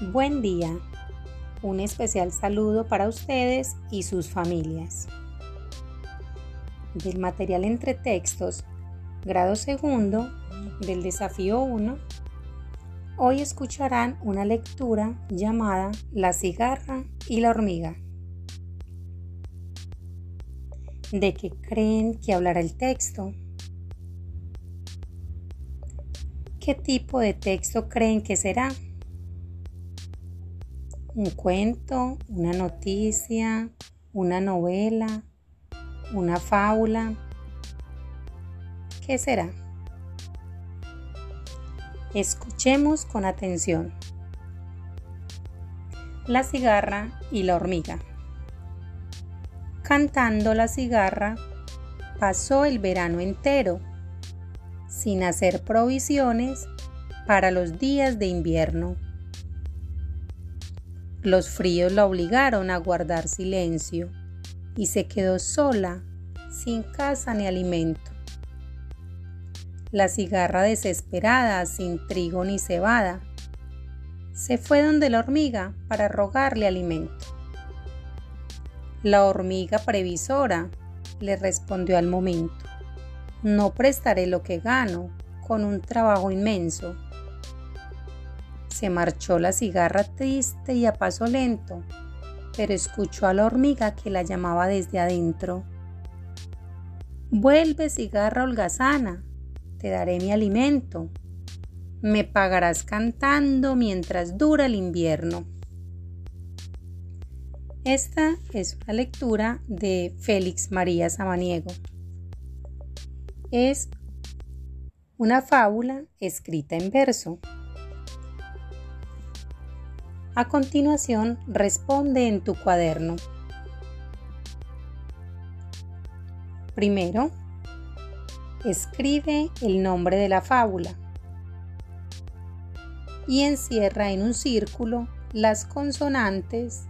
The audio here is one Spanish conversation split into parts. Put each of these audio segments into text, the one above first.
Buen día. Un especial saludo para ustedes y sus familias. Del material entre textos, grado segundo, del desafío 1, hoy escucharán una lectura llamada La cigarra y la hormiga. ¿De qué creen que hablará el texto? ¿Qué tipo de texto creen que será? Un cuento, una noticia, una novela, una fábula. ¿Qué será? Escuchemos con atención. La cigarra y la hormiga. Cantando la cigarra, pasó el verano entero, sin hacer provisiones para los días de invierno los fríos la obligaron a guardar silencio y se quedó sola, sin casa ni alimento. La cigarra desesperada, sin trigo ni cebada, se fue donde la hormiga para rogarle alimento. La hormiga previsora le respondió al momento, no prestaré lo que gano con un trabajo inmenso se marchó la cigarra triste y a paso lento, pero escuchó a la hormiga que la llamaba desde adentro. Vuelve, cigarra holgazana, te daré mi alimento. Me pagarás cantando mientras dura el invierno. Esta es una lectura de Félix María Samaniego. Es una fábula escrita en verso. A continuación, responde en tu cuaderno. Primero, escribe el nombre de la fábula y encierra en un círculo las consonantes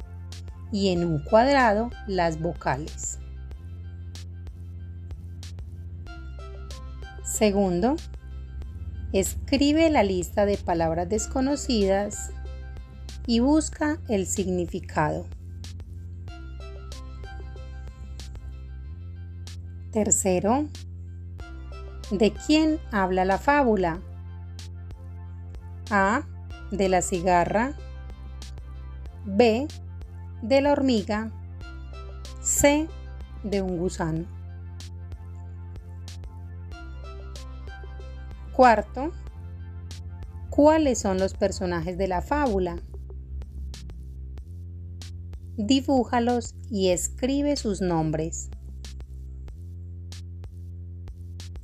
y en un cuadrado las vocales. Segundo, escribe la lista de palabras desconocidas y busca el significado. Tercero, ¿de quién habla la fábula? A. De la cigarra. B. De la hormiga. C. De un gusano. Cuarto, ¿cuáles son los personajes de la fábula? Dibújalos y escribe sus nombres.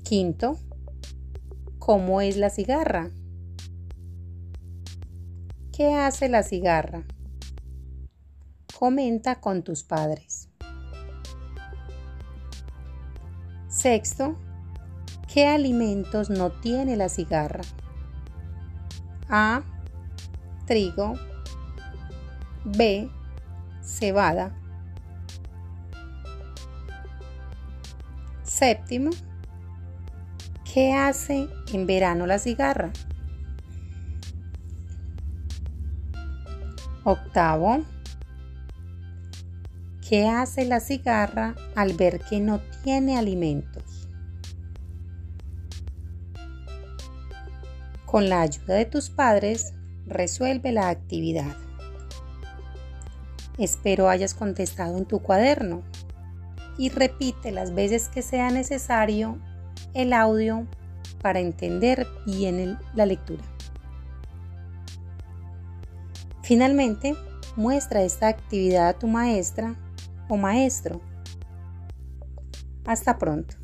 Quinto, ¿cómo es la cigarra? ¿Qué hace la cigarra? Comenta con tus padres. Sexto, ¿qué alimentos no tiene la cigarra? A. Trigo. B cebada. Séptimo, ¿qué hace en verano la cigarra? Octavo, ¿qué hace la cigarra al ver que no tiene alimentos? Con la ayuda de tus padres, resuelve la actividad. Espero hayas contestado en tu cuaderno y repite las veces que sea necesario el audio para entender bien la lectura. Finalmente, muestra esta actividad a tu maestra o maestro. Hasta pronto.